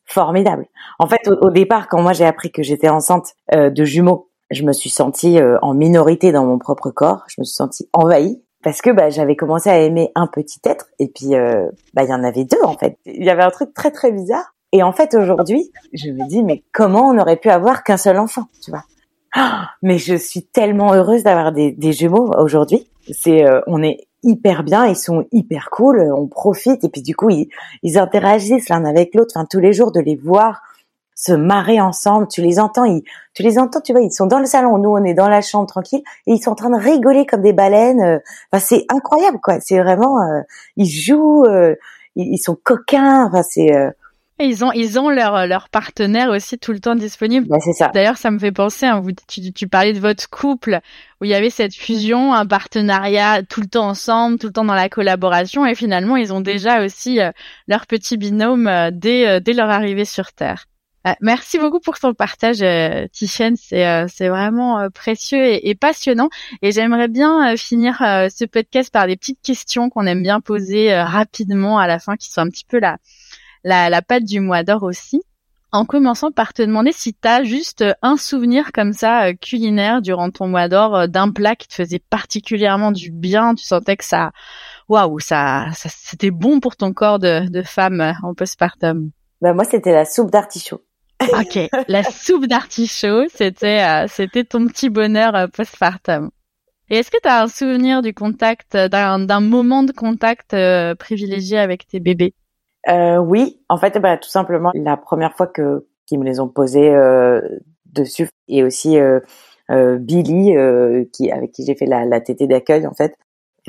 formidable. En fait, au, départ, quand moi j'ai appris que j'étais enceinte de jumeaux, je me suis sentie en minorité dans mon propre corps. Je me suis sentie envahie parce que bah, j'avais commencé à aimer un petit être et puis euh, bah il y en avait deux en fait. Il y avait un truc très très bizarre. Et en fait aujourd'hui, je me dis mais comment on aurait pu avoir qu'un seul enfant, tu vois? Ah, Mais je suis tellement heureuse d'avoir des, des, jumeaux aujourd'hui. C'est euh, on est hyper bien, ils sont hyper cool, on profite et puis du coup ils, ils interagissent l'un avec l'autre. Enfin tous les jours de les voir se marrer ensemble. Tu les entends, ils, tu les entends, tu vois, ils sont dans le salon, nous on est dans la chambre tranquille et ils sont en train de rigoler comme des baleines. Euh, enfin, c'est incroyable, quoi. C'est vraiment, euh, ils jouent, euh, ils, sont coquins. Enfin, c'est. Ils ont, ils ont leur, leur partenaire aussi tout le temps disponible. Bah, c'est ça. D'ailleurs, ça me fait penser, hein, vous, tu, tu parlais de votre couple où il y avait cette fusion, un partenariat tout le temps ensemble, tout le temps dans la collaboration, et finalement, ils ont déjà aussi leur petit binôme dès, dès leur arrivée sur Terre. Euh, merci beaucoup pour ton partage, euh, Tichen. C'est euh, c'est vraiment euh, précieux et, et, passionnant. Et j'aimerais bien finir ce podcast par des petites questions qu'on aime bien poser rapidement à la fin, qui sont un petit peu la la, la patte du mois d'or aussi. En commençant par te demander si tu as juste un souvenir comme ça culinaire durant ton mois d'or d'un plat qui te faisait particulièrement du bien, tu sentais que ça, waouh, ça, ça c'était bon pour ton corps de, de femme en postpartum. Bah moi c'était la soupe d'artichaut. Ok, la soupe d'artichaut, c'était euh, c'était ton petit bonheur euh, postpartum. Et est-ce que tu as un souvenir du contact, d'un moment de contact euh, privilégié avec tes bébés? Oui, en fait, bah, tout simplement la première fois que qu'ils me les ont posés dessus, et aussi Billy, qui avec qui j'ai fait la, la tétée d'accueil, en fait.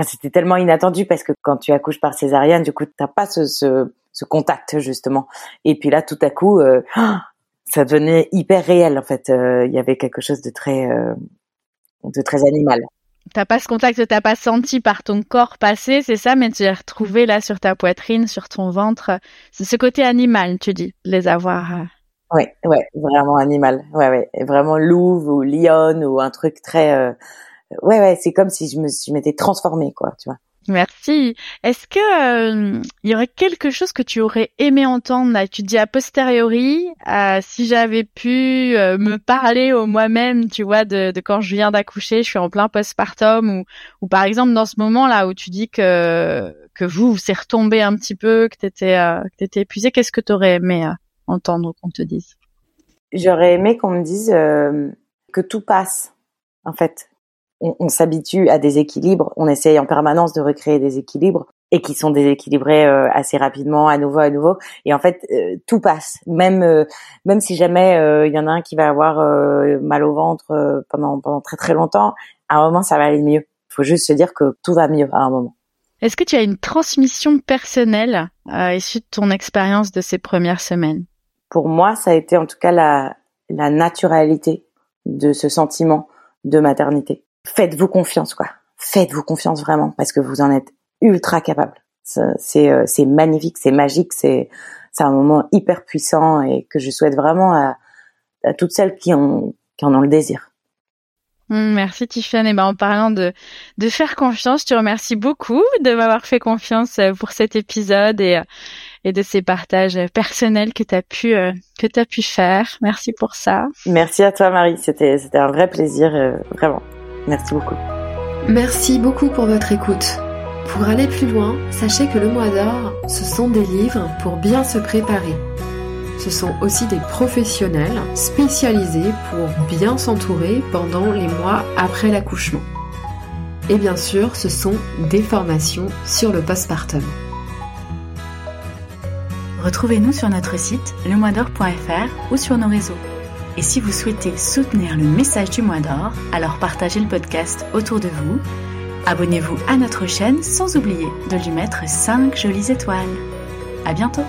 c'était tellement inattendu parce que quand tu accouches par césarienne, du coup, t'as pas ce, ce, ce contact justement. Et puis là, tout à coup, ça devenait hyper réel en fait. Euh, il y avait quelque chose de très euh, de très animal. T'as pas ce contact, t'as pas senti par ton corps passer, c'est ça, mais tu l'as retrouvé là sur ta poitrine, sur ton ventre. C'est ce côté animal, tu dis, les avoir. Euh. Ouais, ouais, vraiment animal. Ouais, ouais, vraiment louve ou lion ou un truc très. Ouais, ouais, c'est comme si je me, je m'étais transformée, quoi, tu vois. Merci. Est-ce que il euh, y aurait quelque chose que tu aurais aimé entendre là? Tu dis a posteriori, euh, si j'avais pu euh, me parler au moi-même, tu vois, de, quand je viens d'accoucher, je suis en plein postpartum, ou, ou par exemple dans ce moment là où tu dis que que vous, s'est retombé un petit peu, que t'étais que t'étais épuisé, qu'est-ce que tu aurais aimé entendre qu'on te dise? J'aurais aimé qu'on me dise que tout passe, en fait, on, s'habitue à des équilibres, on essaye en permanence de recréer des équilibres et qui sont déséquilibrés euh, assez rapidement, à nouveau, à nouveau. Et en fait, euh, tout passe. Même euh, même si jamais il y en a un qui va avoir mal au ventre pendant pendant très très longtemps, à un moment ça va aller mieux. Il faut juste se dire que tout va mieux à un moment. Est-ce que tu as une transmission personnelle issue de ton expérience de ces premières semaines? Pour moi, ça a été en tout cas la la naturalité de ce sentiment de maternité faites-vous confiance, quoi. Faites-vous confiance vraiment, parce que vous en êtes ultra capable. C'est euh, c'est magnifique, c'est magique, c'est c'est un moment hyper puissant et que je souhaite vraiment à, à toutes celles qui ont qui en ont le désir. Mmh, merci Tiffany. Et ben en parlant de de faire confiance, je te remercie beaucoup de m'avoir fait confiance euh, pour cet épisode et euh, et de ces partages personnels que tu as pu que tu as pu faire. Merci pour ça. Merci à toi Marie, c'était c'était un vrai plaisir vraiment. Merci beaucoup. Merci beaucoup pour votre écoute. Pour aller plus loin, sachez que le mois d'or, ce sont des livres pour bien se préparer. Ce sont aussi des professionnels spécialisés pour bien s'entourer pendant les mois après l'accouchement. Et bien sûr, ce sont des formations sur le postpartum. Retrouvez-nous sur notre site lemoisdor.fr ou sur nos réseaux. Et si vous souhaitez soutenir le message du mois d'or, alors partagez le podcast autour de vous, abonnez-vous à notre chaîne sans oublier de lui mettre 5 jolies étoiles. À bientôt!